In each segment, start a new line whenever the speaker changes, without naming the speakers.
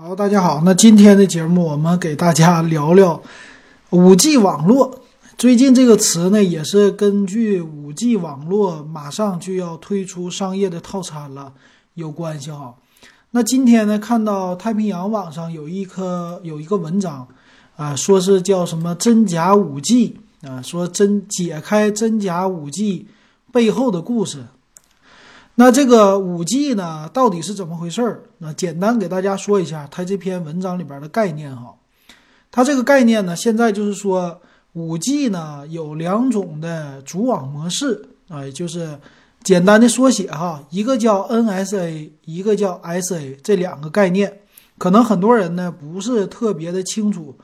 好，大家好。那今天的节目，我们给大家聊聊五 G 网络。最近这个词呢，也是根据五 G 网络马上就要推出商业的套餐了有关系哈。那今天呢，看到太平洋网上有一颗有一个文章啊，说是叫什么真假五 G 啊，说真解开真假五 G 背后的故事。那这个五 G 呢，到底是怎么回事儿？那简单给大家说一下，它这篇文章里边的概念哈。它这个概念呢，现在就是说，五 G 呢有两种的组网模式啊，就是简单的缩写哈，一个叫 NSA，一个叫 SA，这两个概念，可能很多人呢不是特别的清楚，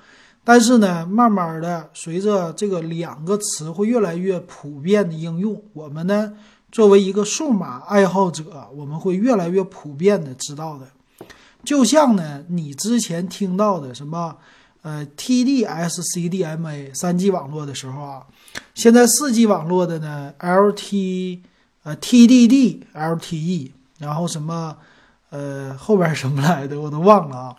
但是呢，慢慢的随着这个两个词会越来越普遍的应用，我们呢。作为一个数码爱好者，我们会越来越普遍的知道的，就像呢，你之前听到的什么，呃，TD-SCDMA 三 G 网络的时候啊，现在四 G 网络的呢，LT，呃，TDD-LTE，然后什么，呃，后边什么来的我都忘了啊，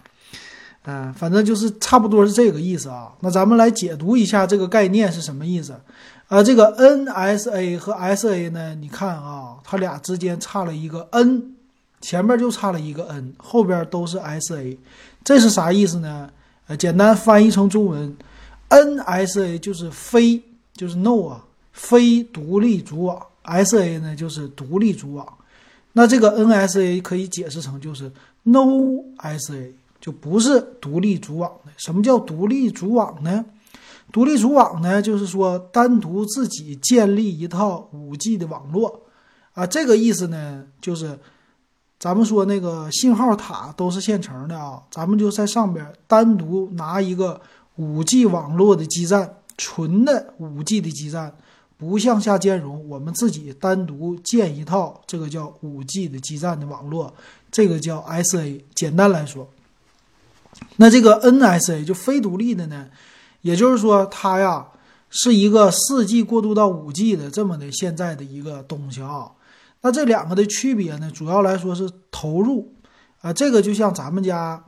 嗯，反正就是差不多是这个意思啊。那咱们来解读一下这个概念是什么意思。啊，这个 NSA 和 SA 呢？你看啊，它俩之间差了一个 N，前面就差了一个 N，后边都是 SA，这是啥意思呢？呃，简单翻译成中文，NSA 就是非，就是 No 啊，非独立组网；SA 呢就是独立组网。那这个 NSA 可以解释成就是 No SA，就不是独立组网的。什么叫独立组网呢？独立组网呢，就是说单独自己建立一套五 G 的网络，啊，这个意思呢，就是咱们说那个信号塔都是现成的啊，咱们就在上边单独拿一个五 G 网络的基站，纯的五 G 的基站，不向下兼容，我们自己单独建一套，这个叫五 G 的基站的网络，这个叫 SA。简单来说，那这个 NSA 就非独立的呢。也就是说，它呀是一个四 G 过渡到五 G 的这么的现在的一个东西啊。那这两个的区别呢，主要来说是投入啊。这个就像咱们家，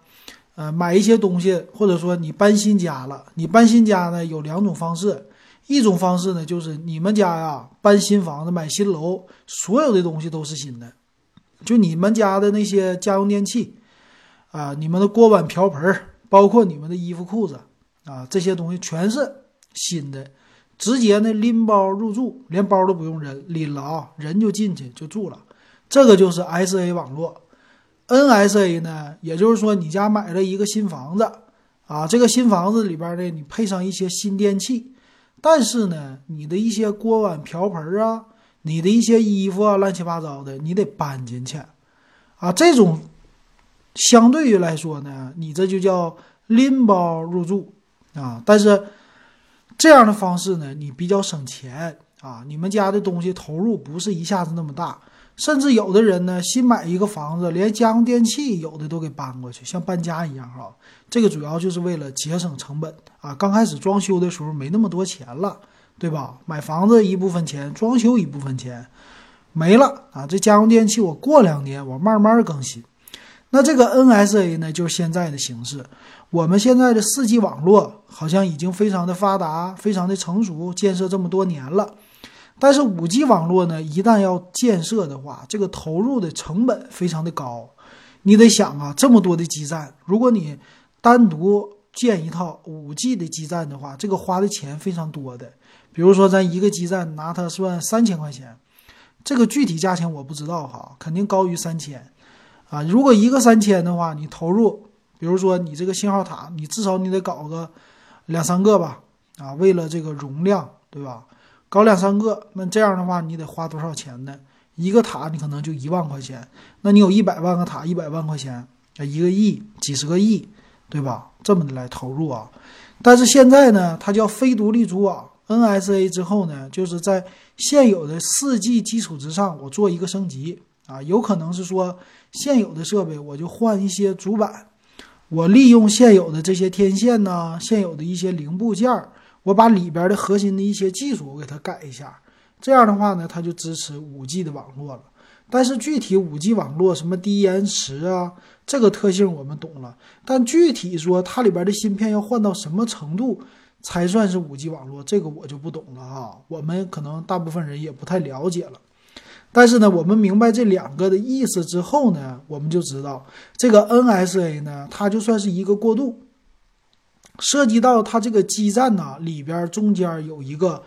呃，买一些东西，或者说你搬新家了，你搬新家呢有两种方式，一种方式呢就是你们家呀搬新房子买新楼，所有的东西都是新的，就你们家的那些家用电器啊，你们的锅碗瓢盆，包括你们的衣服裤子。啊，这些东西全是新的，直接呢拎包入住，连包都不用人拎了啊，人就进去就住了。这个就是 SA 网络，NSA 呢，也就是说你家买了一个新房子啊，这个新房子里边呢，你配上一些新电器，但是呢，你的一些锅碗瓢盆啊，你的一些衣服啊，乱七八糟的，你得搬进去啊。这种相对于来说呢，你这就叫拎包入住。啊，但是这样的方式呢，你比较省钱啊。你们家的东西投入不是一下子那么大，甚至有的人呢，新买一个房子，连家用电器有的都给搬过去，像搬家一样哈。这个主要就是为了节省成本啊。刚开始装修的时候没那么多钱了，对吧？买房子一部分钱，装修一部分钱没了啊。这家用电器我过两年我慢慢更新。那这个 NSA 呢，就是现在的形式。我们现在的四 G 网络好像已经非常的发达，非常的成熟，建设这么多年了。但是五 G 网络呢，一旦要建设的话，这个投入的成本非常的高。你得想啊，这么多的基站，如果你单独建一套五 G 的基站的话，这个花的钱非常多的。比如说，咱一个基站拿它算三千块钱，这个具体价钱我不知道哈，肯定高于三千啊。如果一个三千的话，你投入。比如说你这个信号塔，你至少你得搞个两三个吧，啊，为了这个容量，对吧？搞两三个，那这样的话你得花多少钱呢？一个塔你可能就一万块钱，那你有一百万个塔，一百万块钱，啊，一个亿，几十个亿，对吧？这么的来投入啊。但是现在呢，它叫非独立组网 NSA 之后呢，就是在现有的四 G 基础之上，我做一个升级啊，有可能是说现有的设备我就换一些主板。我利用现有的这些天线呢，现有的一些零部件，我把里边的核心的一些技术我给它改一下，这样的话呢，它就支持五 G 的网络了。但是具体五 G 网络什么低延迟啊，这个特性我们懂了。但具体说它里边的芯片要换到什么程度才算是五 G 网络，这个我就不懂了哈。我们可能大部分人也不太了解了。但是呢，我们明白这两个的意思之后呢，我们就知道这个 NSA 呢，它就算是一个过渡，涉及到它这个基站呢里边中间有一个，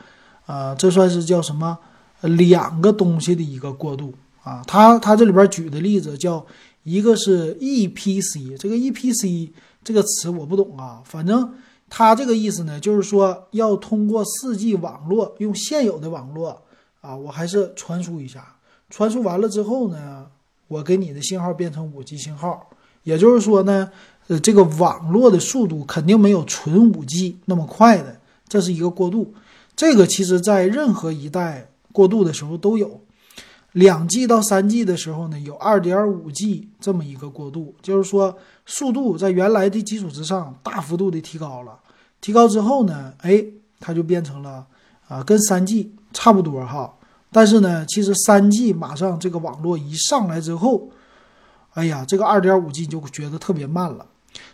呃，这算是叫什么？两个东西的一个过渡啊。它它这里边举的例子叫一个是 EPC，这个 EPC 这个词我不懂啊，反正它这个意思呢，就是说要通过 4G 网络，用现有的网络啊，我还是传输一下，传输完了之后呢，我给你的信号变成 5G 信号，也就是说呢。呃，这个网络的速度肯定没有纯五 G 那么快的，这是一个过渡。这个其实在任何一代过渡的时候都有，两 G 到三 G 的时候呢，有二点五 G 这么一个过渡，就是说速度在原来的基础之上大幅度的提高了。提高之后呢，哎，它就变成了啊，跟三 G 差不多哈。但是呢，其实三 G 马上这个网络一上来之后，哎呀，这个二点五 G 就觉得特别慢了。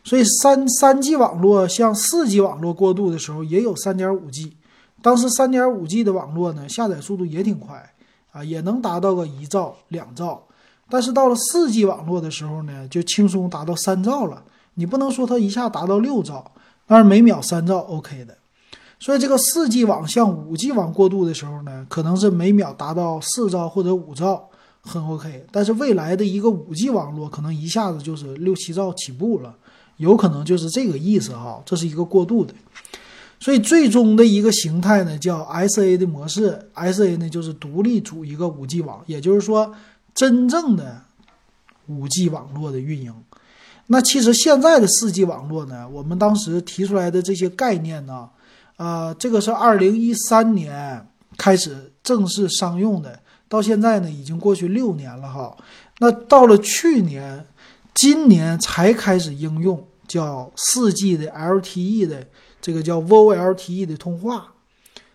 所以三三 G 网络向四 G 网络过渡的时候，也有三点五 G。当时三点五 G 的网络呢，下载速度也挺快啊，也能达到个一兆、两兆。但是到了四 G 网络的时候呢，就轻松达到三兆了。你不能说它一下达到六兆，但是每秒三兆 OK 的。所以这个四 G 网向五 G 网过渡的时候呢，可能是每秒达到四兆或者五兆，很 OK。但是未来的一个五 G 网络可能一下子就是六七兆起步了。有可能就是这个意思哈，这是一个过渡的，所以最终的一个形态呢叫 SA 的模式，SA 呢就是独立组一个五 G 网，也就是说真正的五 G 网络的运营。那其实现在的四 G 网络呢，我们当时提出来的这些概念呢，呃，这个是2013年开始正式商用的，到现在呢已经过去六年了哈。那到了去年。今年才开始应用叫四 G 的 LTE 的这个叫 VoLTE 的通话，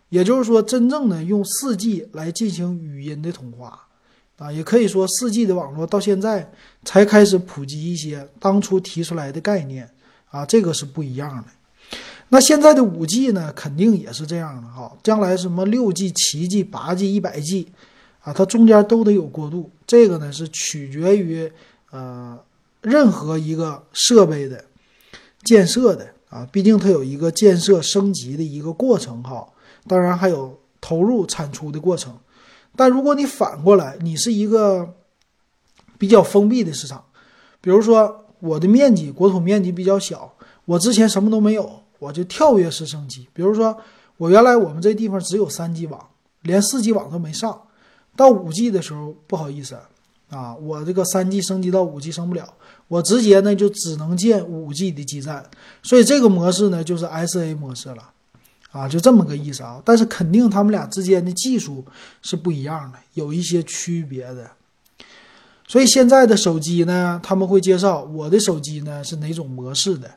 也就是说，真正的用四 G 来进行语音的通话啊，也可以说四 G 的网络到现在才开始普及一些当初提出来的概念啊，这个是不一样的。那现在的五 G 呢，肯定也是这样的哈，将来什么六 G、七 G、八 G、一百 G 啊，它中间都得有过渡，这个呢是取决于呃。任何一个设备的建设的啊，毕竟它有一个建设升级的一个过程哈，当然还有投入产出的过程。但如果你反过来，你是一个比较封闭的市场，比如说我的面积国土面积比较小，我之前什么都没有，我就跳跃式升级。比如说我原来我们这地方只有三 G 网，连四 G 网都没上，到五 G 的时候不好意思啊，我这个三 G 升级到五 G 升不了。我直接呢就只能建五 G 的基站，所以这个模式呢就是 SA 模式了，啊，就这么个意思啊。但是肯定他们俩之间的技术是不一样的，有一些区别的。所以现在的手机呢，他们会介绍我的手机呢是哪种模式的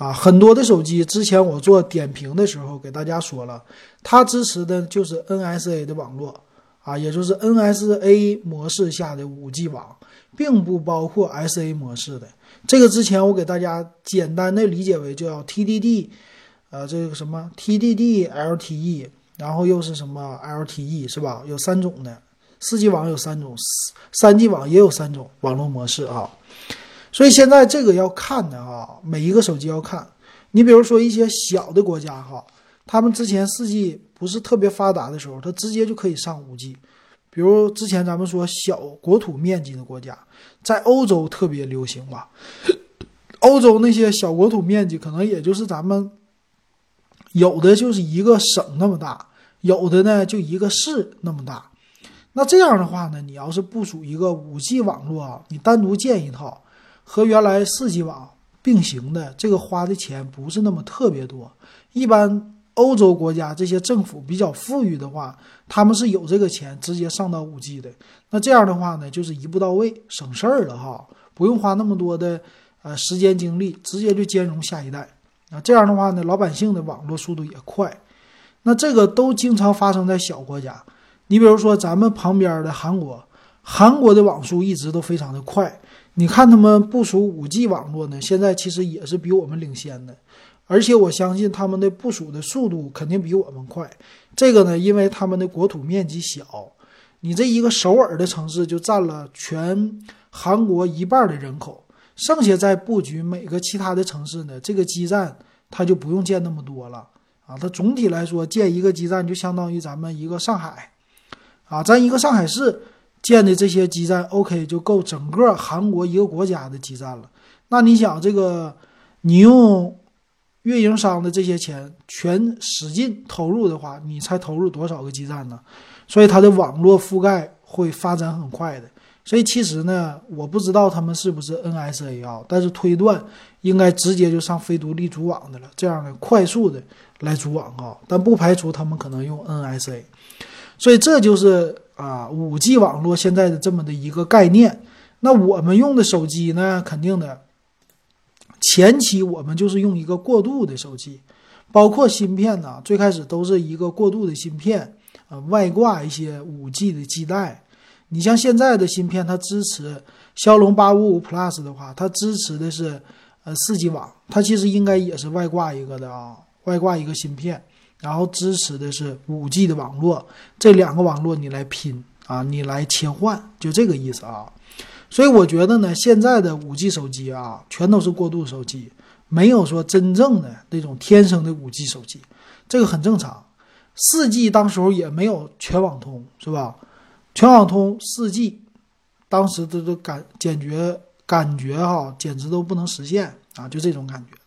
啊。很多的手机之前我做点评的时候给大家说了，它支持的就是 NSA 的网络啊，也就是 NSA 模式下的五 G 网。并不包括 SA 模式的，这个之前我给大家简单的理解为叫 TDD，呃，这个什么 TDD LTE，然后又是什么 LTE 是吧？有三种的，四 G 网有三种，三 G 网也有三种网络模式啊。所以现在这个要看的哈，每一个手机要看。你比如说一些小的国家哈，他们之前四 G 不是特别发达的时候，它直接就可以上五 G。比如之前咱们说小国土面积的国家，在欧洲特别流行吧？欧洲那些小国土面积可能也就是咱们有的就是一个省那么大，有的呢就一个市那么大。那这样的话呢，你要是部署一个五 G 网络，你单独建一套和原来四 G 网并行的，这个花的钱不是那么特别多，一般。欧洲国家这些政府比较富裕的话，他们是有这个钱直接上到五 G 的。那这样的话呢，就是一步到位，省事儿了哈，不用花那么多的呃时间精力，直接就兼容下一代。啊，这样的话呢，老百姓的网络速度也快。那这个都经常发生在小国家。你比如说咱们旁边的韩国，韩国的网速一直都非常的快。你看他们部署五 G 网络呢，现在其实也是比我们领先的，而且我相信他们的部署的速度肯定比我们快。这个呢，因为他们的国土面积小，你这一个首尔的城市就占了全韩国一半的人口，剩下再布局每个其他的城市呢，这个基站它就不用建那么多了啊。它总体来说建一个基站就相当于咱们一个上海，啊，咱一个上海市。建的这些基站，OK 就够整个韩国一个国家的基站了。那你想，这个你用运营商的这些钱全使劲投入的话，你才投入多少个基站呢？所以它的网络覆盖会发展很快的。所以其实呢，我不知道他们是不是 NSA 啊，但是推断应该直接就上非独立组网的了，这样的快速的来组网啊。但不排除他们可能用 NSA。所以这就是。啊，五 G 网络现在的这么的一个概念，那我们用的手机呢，肯定的，前期我们就是用一个过渡的手机，包括芯片呢，最开始都是一个过渡的芯片，呃，外挂一些五 G 的基带。你像现在的芯片，它支持骁龙八五五 Plus 的话，它支持的是呃四 G 网，它其实应该也是外挂一个的啊，外挂一个芯片。然后支持的是五 G 的网络，这两个网络你来拼啊，你来切换，就这个意思啊。所以我觉得呢，现在的五 G 手机啊，全都是过渡手机，没有说真正的那种天生的五 G 手机，这个很正常。四 G 当时候也没有全网通，是吧？全网通四 G，当时都都感感觉感觉哈，简直都不能实现啊，就这种感觉。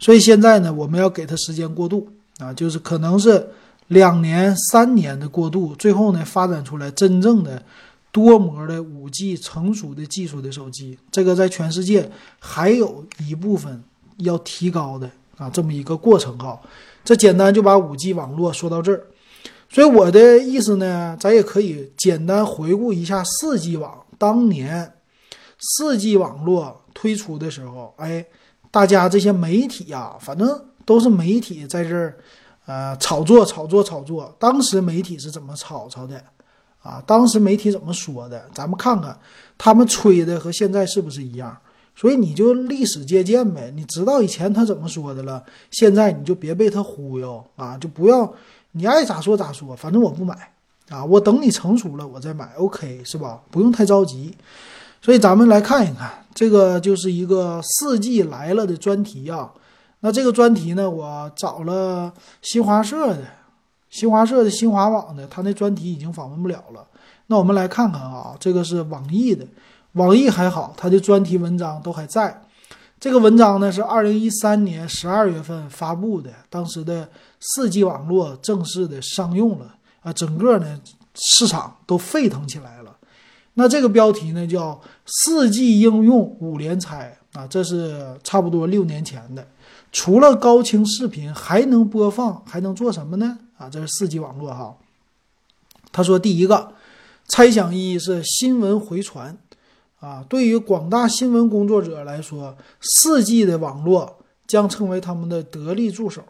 所以现在呢，我们要给它时间过渡。啊，就是可能是两年、三年的过渡，最后呢发展出来真正的多模的五 G 成熟的技术的手机，这个在全世界还有一部分要提高的啊，这么一个过程哈。这简单就把五 G 网络说到这儿，所以我的意思呢，咱也可以简单回顾一下四 G 网当年四 G 网络推出的时候，哎，大家这些媒体呀，反正。都是媒体在这儿，呃，炒作、炒作、炒作。当时媒体是怎么炒炒的？啊，当时媒体怎么说的？咱们看看，他们吹的和现在是不是一样？所以你就历史借鉴呗，你知道以前他怎么说的了，现在你就别被他忽悠啊，就不要你爱咋说咋说，反正我不买啊，我等你成熟了我再买，OK 是吧？不用太着急。所以咱们来看一看，这个就是一个四季来了的专题啊。那这个专题呢，我找了新华社的、新华社的新华网的，他那专题已经访问不了了。那我们来看看啊，这个是网易的，网易还好，它的专题文章都还在。这个文章呢是二零一三年十二月份发布的，当时的四 G 网络正式的商用了啊，整个呢市场都沸腾起来了。那这个标题呢叫“四 G 应用五连拆”啊，这是差不多六年前的。除了高清视频，还能播放，还能做什么呢？啊，这是四 G 网络哈。他说，第一个猜想一是新闻回传啊，对于广大新闻工作者来说，四 G 的网络将成为他们的得力助手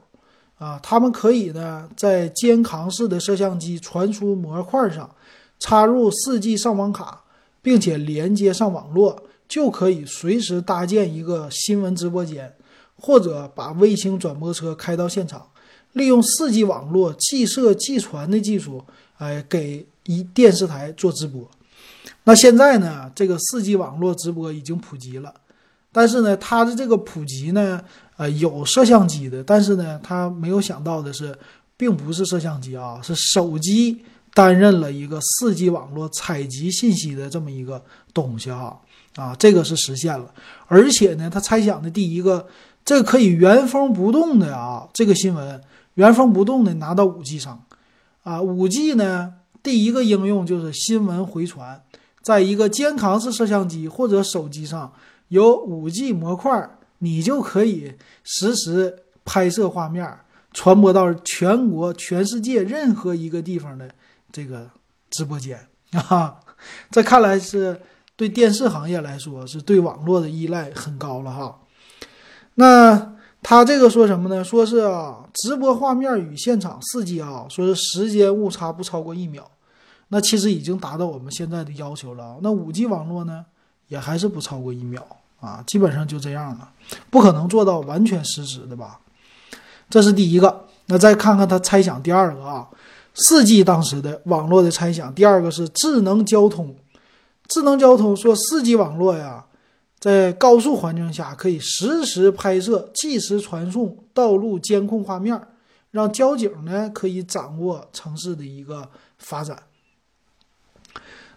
啊。他们可以呢，在肩扛式的摄像机传输模块上插入四 G 上网卡，并且连接上网络，就可以随时搭建一个新闻直播间。或者把卫星转播车开到现场，利用 4G 网络即摄即传的技术，哎，给一电视台做直播。那现在呢，这个 4G 网络直播已经普及了，但是呢，它的这个普及呢，呃，有摄像机的，但是呢，他没有想到的是，并不是摄像机啊，是手机担任了一个 4G 网络采集信息的这么一个东西啊，啊，这个是实现了，而且呢，他猜想的第一个。这个可以原封不动的啊，这个新闻原封不动的拿到五 G 上，啊，五 G 呢，第一个应用就是新闻回传，在一个肩扛式摄像机或者手机上有五 G 模块，你就可以实时拍摄画面，传播到全国、全世界任何一个地方的这个直播间 啊。这看来是对电视行业来说，是对网络的依赖很高了哈。那他这个说什么呢？说是啊，直播画面与现场四 G 啊，说是时间误差不超过一秒，那其实已经达到我们现在的要求了。那五 G 网络呢，也还是不超过一秒啊，基本上就这样了，不可能做到完全实时的吧？这是第一个。那再看看它猜想第二个啊，四 G 当时的网络的猜想，第二个是智能交通。智能交通说四 G 网络呀，在高速环境下可以实时拍摄、即时传送道路监控画面，让交警呢可以掌握城市的一个发展。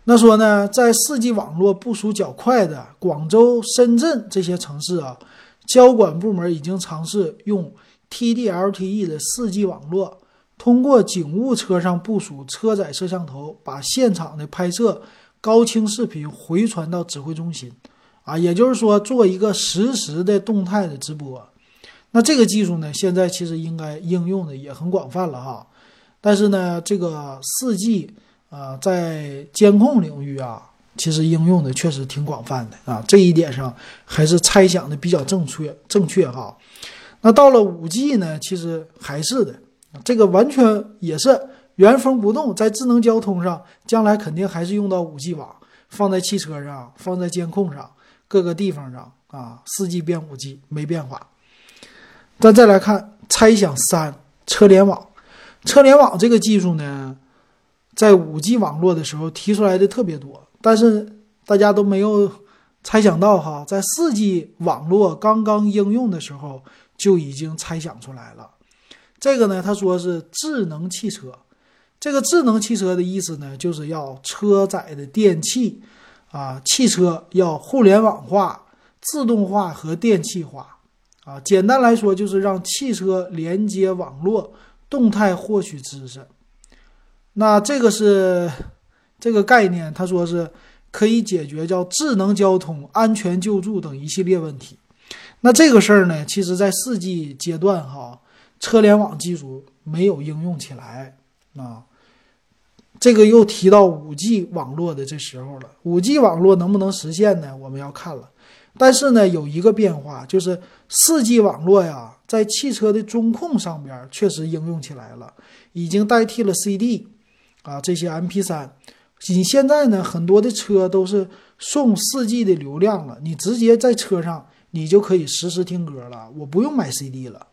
那说呢，在四 G 网络部署较快的广州、深圳这些城市啊，交管部门已经尝试用 TD-LTE 的四 G 网络，通过警务车上部署车载摄像头，把现场的拍摄高清视频回传到指挥中心，啊，也就是说做一个实时的动态的直播。那这个技术呢，现在其实应该应用的也很广泛了哈。但是呢，这个四 G。啊，在监控领域啊，其实应用的确实挺广泛的啊，这一点上还是猜想的比较正确正确哈。那到了五 G 呢，其实还是的，这个完全也是原封不动，在智能交通上，将来肯定还是用到五 G 网，放在汽车上，放在监控上，各个地方上啊，四 G 变五 G 没变化。咱再来看猜想三，车联网，车联网这个技术呢？在五 G 网络的时候提出来的特别多，但是大家都没有猜想到哈，在四 G 网络刚刚应用的时候就已经猜想出来了。这个呢，他说是智能汽车。这个智能汽车的意思呢，就是要车载的电器啊，汽车要互联网化、自动化和电气化啊。简单来说，就是让汽车连接网络，动态获取知识。那这个是这个概念，他说是可以解决叫智能交通、安全救助等一系列问题。那这个事儿呢，其实在四 G 阶段哈，车联网技术没有应用起来啊。这个又提到五 G 网络的这时候了，五 G 网络能不能实现呢？我们要看了。但是呢，有一个变化，就是四 G 网络呀，在汽车的中控上边确实应用起来了，已经代替了 CD。啊，这些 M P 三，你现在呢，很多的车都是送四 G 的流量了，你直接在车上，你就可以实时听歌了，我不用买 C D 了，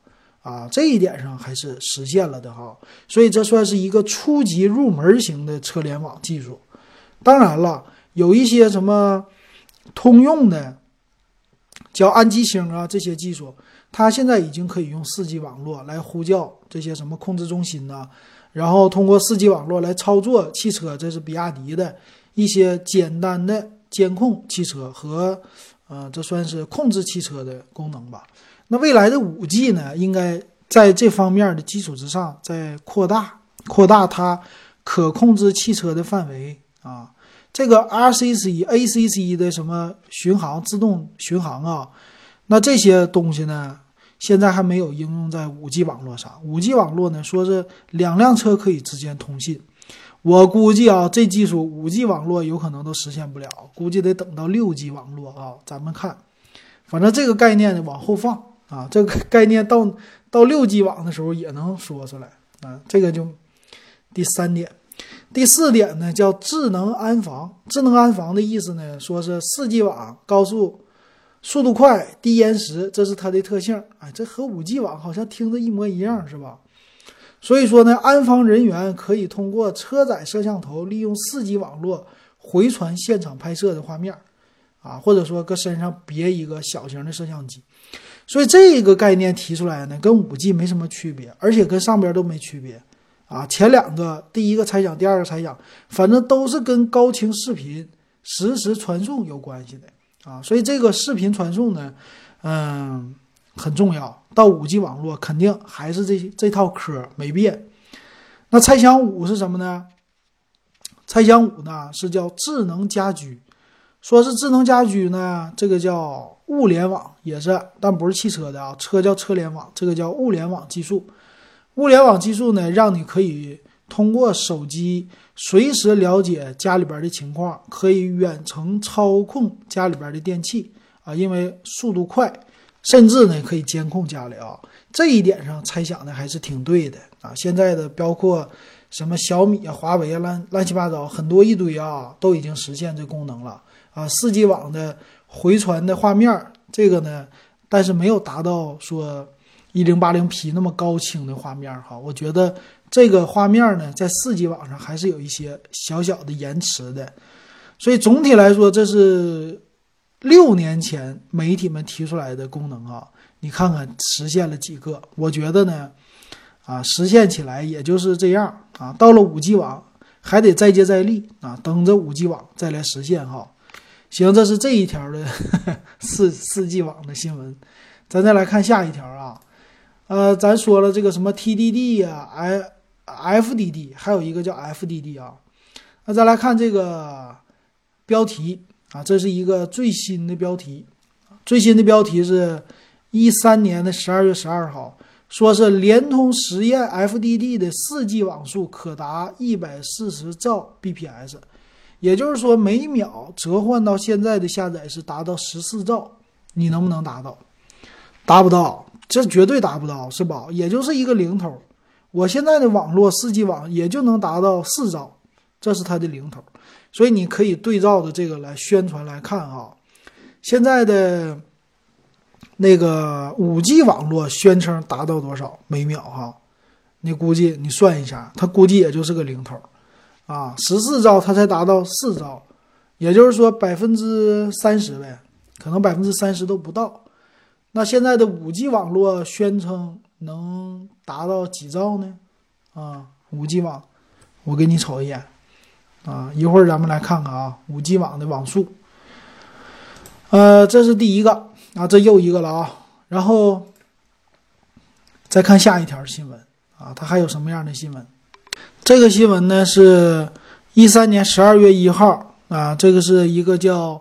啊，这一点上还是实现了的哈，所以这算是一个初级入门型的车联网技术。当然了，有一些什么通用的，叫安吉星啊这些技术，它现在已经可以用四 G 网络来呼叫这些什么控制中心呐。然后通过四 G 网络来操作汽车，这是比亚迪的一些简单的监控汽车和，呃，这算是控制汽车的功能吧。那未来的五 G 呢，应该在这方面的基础之上再扩大，扩大它可控制汽车的范围啊。这个 RCC、ACC 的什么巡航自动巡航啊，那这些东西呢？现在还没有应用在五 G 网络上。五 G 网络呢，说是两辆车可以之间通信。我估计啊，这技术五 G 网络有可能都实现不了，估计得等到六 G 网络啊。咱们看，反正这个概念呢往后放啊，这个概念到到六 G 网的时候也能说出来啊。这个就第三点，第四点呢叫智能安防。智能安防的意思呢，说是四 G 网高速。速度快、低延时，这是它的特性。哎，这和五 G 网好像听着一模一样，是吧？所以说呢，安防人员可以通过车载摄像头，利用四 G 网络回传现场拍摄的画面，啊，或者说搁身上别一个小型的摄像机。所以这个概念提出来呢，跟五 G 没什么区别，而且跟上边都没区别。啊，前两个，第一个猜想，第二个猜想，反正都是跟高清视频实时传送有关系的。啊，所以这个视频传送呢，嗯，很重要。到五 G 网络肯定还是这这套嗑没变。那猜想五是什么呢？猜想五呢是叫智能家居，说是智能家居呢，这个叫物联网，也是，但不是汽车的啊，车叫车联网，这个叫物联网技术。物联网技术呢，让你可以通过手机。随时了解家里边的情况，可以远程操控家里边的电器啊，因为速度快，甚至呢可以监控家里啊。这一点上猜想的还是挺对的啊。现在的包括什么小米啊、华为啊，乱乱七八糟很多一堆啊，都已经实现这功能了啊。四 G 网的回传的画面，这个呢，但是没有达到说一零八零 P 那么高清的画面哈。我觉得这个画面呢，在四 G 网上还是有一些小小的延迟的。所以总体来说，这是六年前媒体们提出来的功能啊。你看看实现了几个？我觉得呢，啊，实现起来也就是这样啊。到了五 G 网，还得再接再厉啊，等着五 G 网再来实现哈。行，这是这一条的四四 G 网的新闻。咱再来看下一条啊，呃，咱说了这个什么 TDD 呀、I FDD，还有一个叫 FDD 啊。那再来看这个标题啊，这是一个最新的标题，最新的标题是。一三年的十二月十二号，说是联通实验 FDD 的四 G 网速可达一百四十兆 bps，也就是说每秒折换到现在的下载是达到十四兆，你能不能达到？达不到，这绝对达不到，是吧？也就是一个零头。我现在的网络四 G 网也就能达到四兆，这是它的零头。所以你可以对照着这个来宣传来看啊，现在的。那个五 G 网络宣称达到多少每秒哈？你估计你算一下，它估计也就是个零头，啊，十四兆它才达到四兆，也就是说百分之三十呗，可能百分之三十都不到。那现在的五 G 网络宣称能达到几兆呢？啊，五 G 网，我给你瞅一眼，啊，一会儿咱们来看看啊，五 G 网的网速，呃，这是第一个。啊，这又一个了啊！然后再看下一条新闻啊，它还有什么样的新闻？这个新闻呢是一三年十二月一号啊，这个是一个叫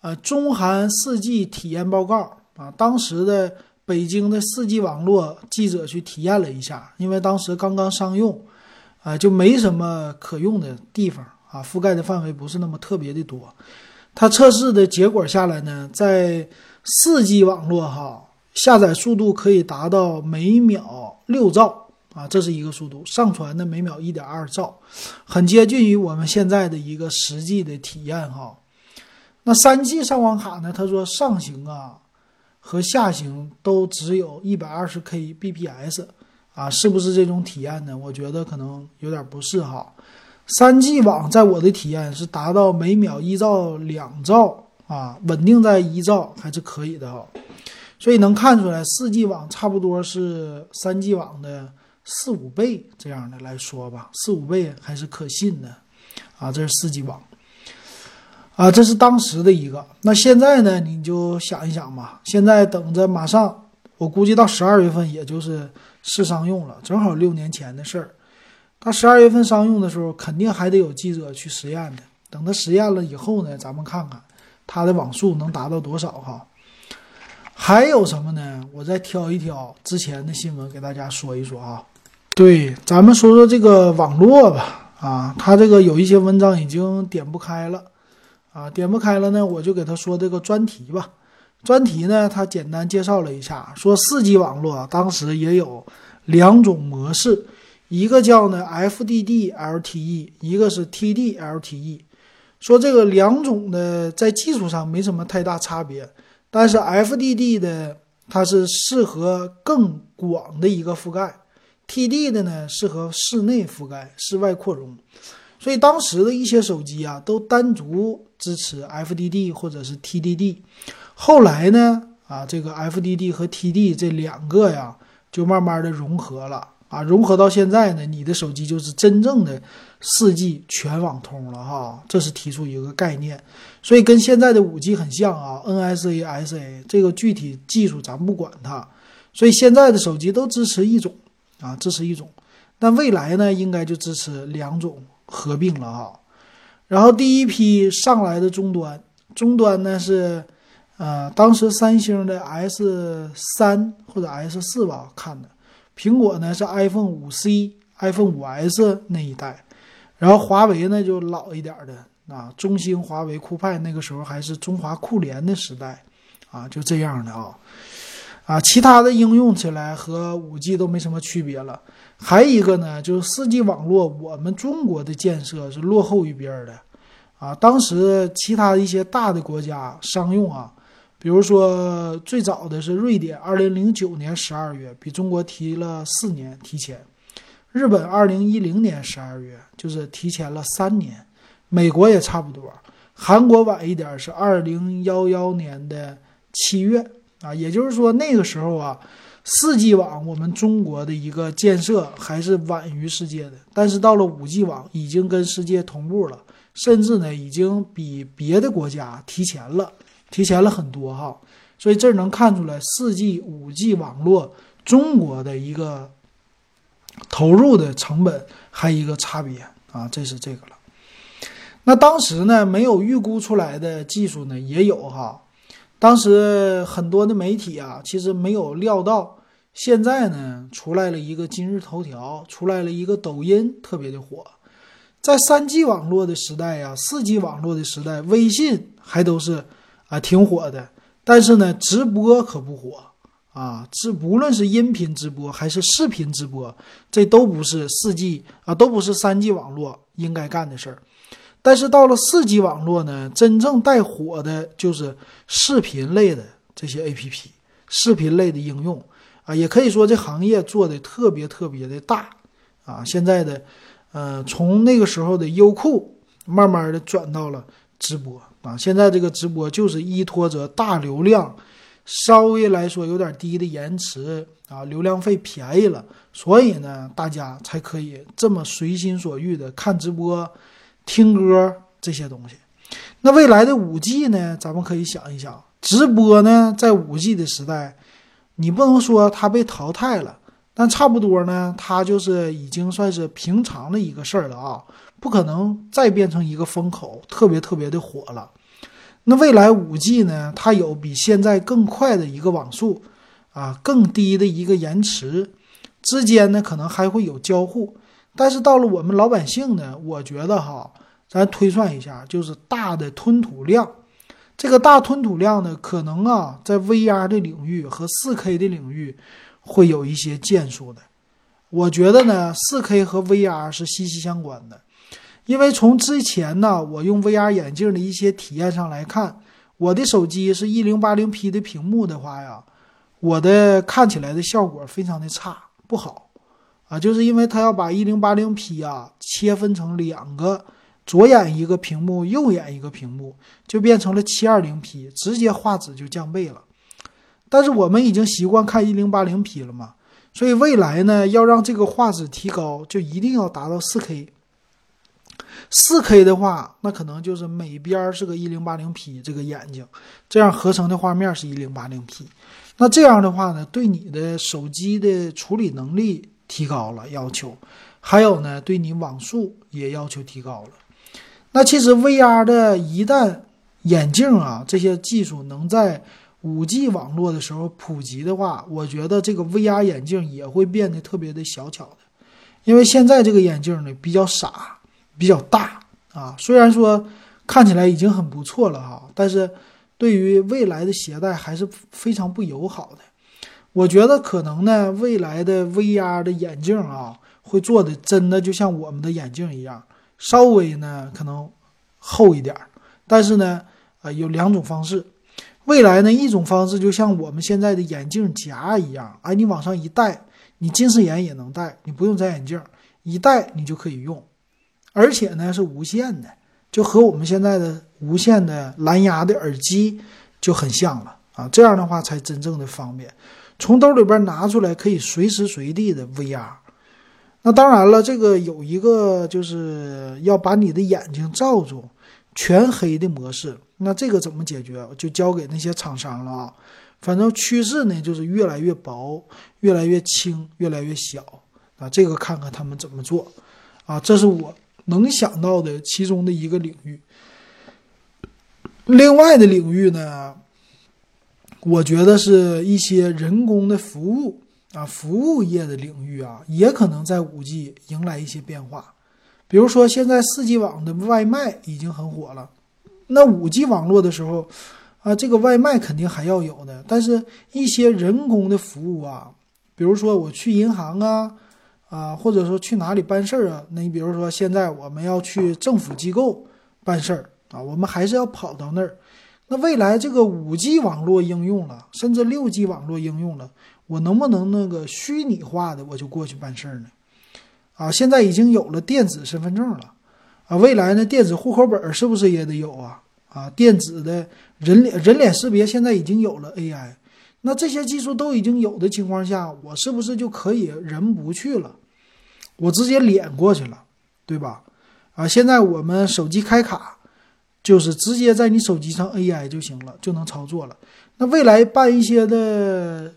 呃中韩四 G 体验报告啊。当时的北京的四 G 网络记者去体验了一下，因为当时刚刚商用啊，就没什么可用的地方啊，覆盖的范围不是那么特别的多。它测试的结果下来呢，在四 G 网络哈，下载速度可以达到每秒六兆啊，这是一个速度。上传的每秒一点二兆，很接近于我们现在的一个实际的体验哈。那三 G 上网卡呢？他说上行啊和下行都只有一百二十 Kbps 啊，是不是这种体验呢？我觉得可能有点不是哈。三 G 网在我的体验是达到每秒一兆两兆。啊，稳定在一兆还是可以的哈，所以能看出来，四 G 网差不多是三 G 网的四五倍这样的来说吧，四五倍还是可信的啊。这是四 G 网啊，这是当时的一个。那现在呢，你就想一想吧，现在等着马上，我估计到十二月份也就是试商用了，正好六年前的事儿。到十二月份商用的时候，肯定还得有记者去实验的。等他实验了以后呢，咱们看看。它的网速能达到多少哈？还有什么呢？我再挑一挑之前的新闻给大家说一说啊。对，咱们说说这个网络吧。啊，他这个有一些文章已经点不开了啊，点不开了呢，我就给他说这个专题吧。专题呢，他简单介绍了一下，说四 G 网络当时也有两种模式，一个叫呢 FDD LTE，一个是 TD LTE。说这个两种的在技术上没什么太大差别，但是 FDD 的它是适合更广的一个覆盖，TD 的呢适合室内覆盖、室外扩容。所以当时的一些手机啊都单独支持 FDD 或者是 TDD。后来呢啊这个 FDD 和 TD 这两个呀就慢慢的融合了。啊，融合到现在呢，你的手机就是真正的四 G 全网通了哈，这是提出一个概念，所以跟现在的五 G 很像啊，NSA、SA 这个具体技术咱不管它，所以现在的手机都支持一种啊，支持一种，但未来呢，应该就支持两种合并了啊。然后第一批上来的终端，终端呢是呃，当时三星的 S 三或者 S 四吧看的。苹果呢是 iPhone 五 C、iPhone 五 S 那一代，然后华为呢就老一点的啊，中兴、华为、酷派那个时候还是中华酷联的时代啊，就这样的啊。啊，其他的应用起来和五 G 都没什么区别了。还一个呢，就是四 G 网络，我们中国的建设是落后于别人的，啊，当时其他一些大的国家商用啊，比如说最早的是瑞典，二零零九年十二月，比中国提了四年提前；日本二零一零年十二月，就是提前了三年；美国也差不多，韩国晚一点是二零幺幺年的七月啊，也就是说那个时候啊。四 G 网，我们中国的一个建设还是晚于世界的，但是到了五 G 网，已经跟世界同步了，甚至呢，已经比别的国家提前了，提前了很多哈。所以这能看出来，四 G、五 G 网络中国的一个投入的成本还一个差别啊，这是这个了。那当时呢，没有预估出来的技术呢，也有哈。当时很多的媒体啊，其实没有料到，现在呢出来了一个今日头条，出来了一个抖音，特别的火。在三 G 网络的时代呀，四 G 网络的时代，微信还都是啊挺火的，但是呢，直播可不火啊。这无论是音频直播还是视频直播，这都不是四 G 啊，都不是三 G 网络应该干的事儿。但是到了四 G 网络呢，真正带火的就是视频类的这些 APP，视频类的应用啊，也可以说这行业做的特别特别的大啊。现在的，呃，从那个时候的优酷，慢慢的转到了直播啊。现在这个直播就是依托着大流量，稍微来说有点低的延迟啊，流量费便宜了，所以呢，大家才可以这么随心所欲的看直播。听歌这些东西，那未来的五 G 呢？咱们可以想一想，直播呢，在五 G 的时代，你不能说它被淘汰了，但差不多呢，它就是已经算是平常的一个事儿了啊，不可能再变成一个风口，特别特别的火了。那未来五 G 呢，它有比现在更快的一个网速啊，更低的一个延迟，之间呢，可能还会有交互。但是到了我们老百姓呢，我觉得哈，咱推算一下，就是大的吞吐量。这个大吞吐量呢，可能啊，在 VR 的领域和 4K 的领域会有一些建树的。我觉得呢，4K 和 VR 是息息相关的，因为从之前呢，我用 VR 眼镜的一些体验上来看，我的手机是一零八零 P 的屏幕的话呀，我的看起来的效果非常的差，不好。啊，就是因为它要把一零八零 P 啊切分成两个，左眼一个屏幕，右眼一个屏幕，就变成了七二零 P，直接画质就降倍了。但是我们已经习惯看一零八零 P 了嘛，所以未来呢，要让这个画质提高，就一定要达到四 K。四 K 的话，那可能就是每边是个一零八零 P 这个眼睛，这样合成的画面是一零八零 P。那这样的话呢，对你的手机的处理能力。提高了要求，还有呢，对你网速也要求提高了。那其实 VR 的一旦眼镜啊这些技术能在五 G 网络的时候普及的话，我觉得这个 VR 眼镜也会变得特别的小巧的。因为现在这个眼镜呢比较傻，比较大啊，虽然说看起来已经很不错了哈，但是对于未来的携带还是非常不友好的。我觉得可能呢，未来的 VR 的眼镜啊，会做的真的就像我们的眼镜一样，稍微呢可能厚一点儿。但是呢，呃，有两种方式。未来呢，一种方式就像我们现在的眼镜夹一样，哎，你往上一戴，你近视眼也能戴，你不用摘眼镜，一戴你就可以用，而且呢是无线的，就和我们现在的无线的蓝牙的耳机就很像了啊。这样的话才真正的方便。从兜里边拿出来，可以随时随地的 VR。那当然了，这个有一个就是要把你的眼睛罩住，全黑的模式。那这个怎么解决？就交给那些厂商了啊。反正趋势呢，就是越来越薄，越来越轻，越来越小啊。这个看看他们怎么做啊。这是我能想到的其中的一个领域。另外的领域呢？我觉得是一些人工的服务啊，服务业的领域啊，也可能在五 G 迎来一些变化。比如说，现在四 G 网的外卖已经很火了，那五 G 网络的时候，啊，这个外卖肯定还要有的，但是一些人工的服务啊，比如说我去银行啊，啊，或者说去哪里办事儿啊，那你比如说现在我们要去政府机构办事儿啊，我们还是要跑到那儿。那未来这个五 G 网络应用了，甚至六 G 网络应用了，我能不能那个虚拟化的我就过去办事儿呢？啊，现在已经有了电子身份证了，啊，未来呢电子户口本是不是也得有啊？啊，电子的人脸人脸识别现在已经有了 AI，那这些技术都已经有的情况下，我是不是就可以人不去了，我直接脸过去了，对吧？啊，现在我们手机开卡。就是直接在你手机上 AI 就行了，就能操作了。那未来办一些的，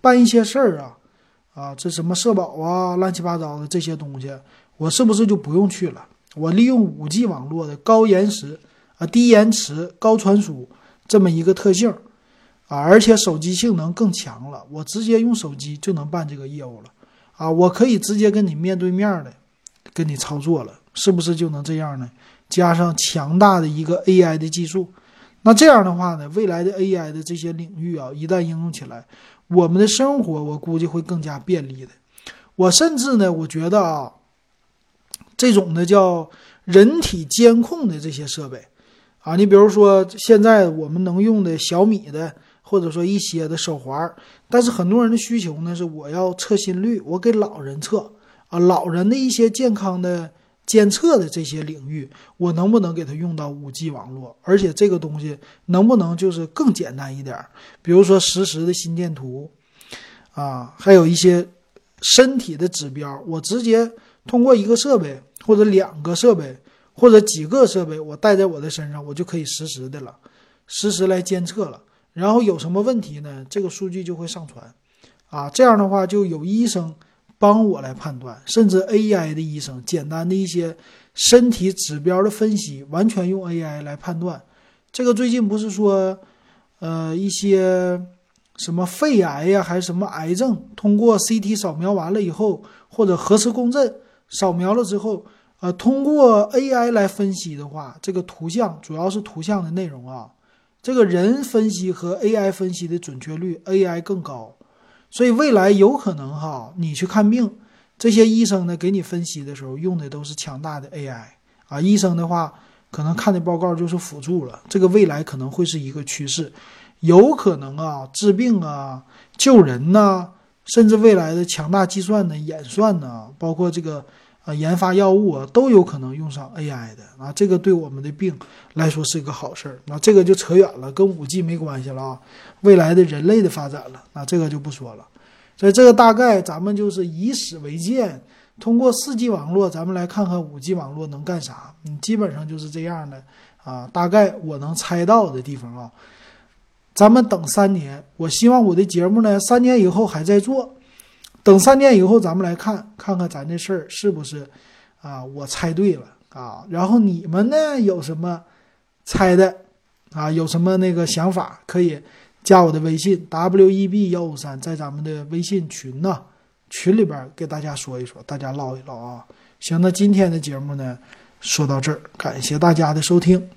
办一些事儿啊，啊，这什么社保啊，乱七八糟的这些东西，我是不是就不用去了？我利用五 G 网络的高延时啊、低延迟、高传输这么一个特性啊，而且手机性能更强了，我直接用手机就能办这个业务了啊，我可以直接跟你面对面的跟你操作了，是不是就能这样呢？加上强大的一个 AI 的技术，那这样的话呢，未来的 AI 的这些领域啊，一旦应用起来，我们的生活我估计会更加便利的。我甚至呢，我觉得啊，这种的叫人体监控的这些设备啊，你比如说现在我们能用的小米的，或者说一些的手环，但是很多人的需求呢是我要测心率，我给老人测啊，老人的一些健康的。监测的这些领域，我能不能给它用到五 G 网络？而且这个东西能不能就是更简单一点？比如说实时的心电图，啊，还有一些身体的指标，我直接通过一个设备或者两个设备或者几个设备，我带在我的身上，我就可以实时的了，实时来监测了。然后有什么问题呢？这个数据就会上传，啊，这样的话就有医生。帮我来判断，甚至 AI 的医生简单的一些身体指标的分析，完全用 AI 来判断。这个最近不是说，呃，一些什么肺癌呀，还是什么癌症，通过 CT 扫描完了以后，或者核磁共振扫描了之后，呃，通过 AI 来分析的话，这个图像主要是图像的内容啊，这个人分析和 AI 分析的准确率，AI 更高。所以未来有可能哈，你去看病，这些医生呢给你分析的时候用的都是强大的 AI 啊。医生的话可能看的报告就是辅助了，这个未来可能会是一个趋势，有可能啊治病啊救人呐，甚至未来的强大计算的演算呢，包括这个。啊，研发药物啊，都有可能用上 AI 的啊，这个对我们的病来说是一个好事儿。那这个就扯远了，跟五 G 没关系了啊。未来的人类的发展了，那这个就不说了。所以这个大概咱们就是以史为鉴，通过四 G 网络，咱们来看看五 G 网络能干啥。嗯，基本上就是这样的啊。大概我能猜到的地方啊，咱们等三年。我希望我的节目呢，三年以后还在做。等三年以后，咱们来看看看咱这事儿是不是啊？我猜对了啊！然后你们呢有什么猜的啊？有什么那个想法可以加我的微信 w e b 幺五三，在咱们的微信群呢群里边给大家说一说，大家唠一唠啊！行，那今天的节目呢说到这儿，感谢大家的收听。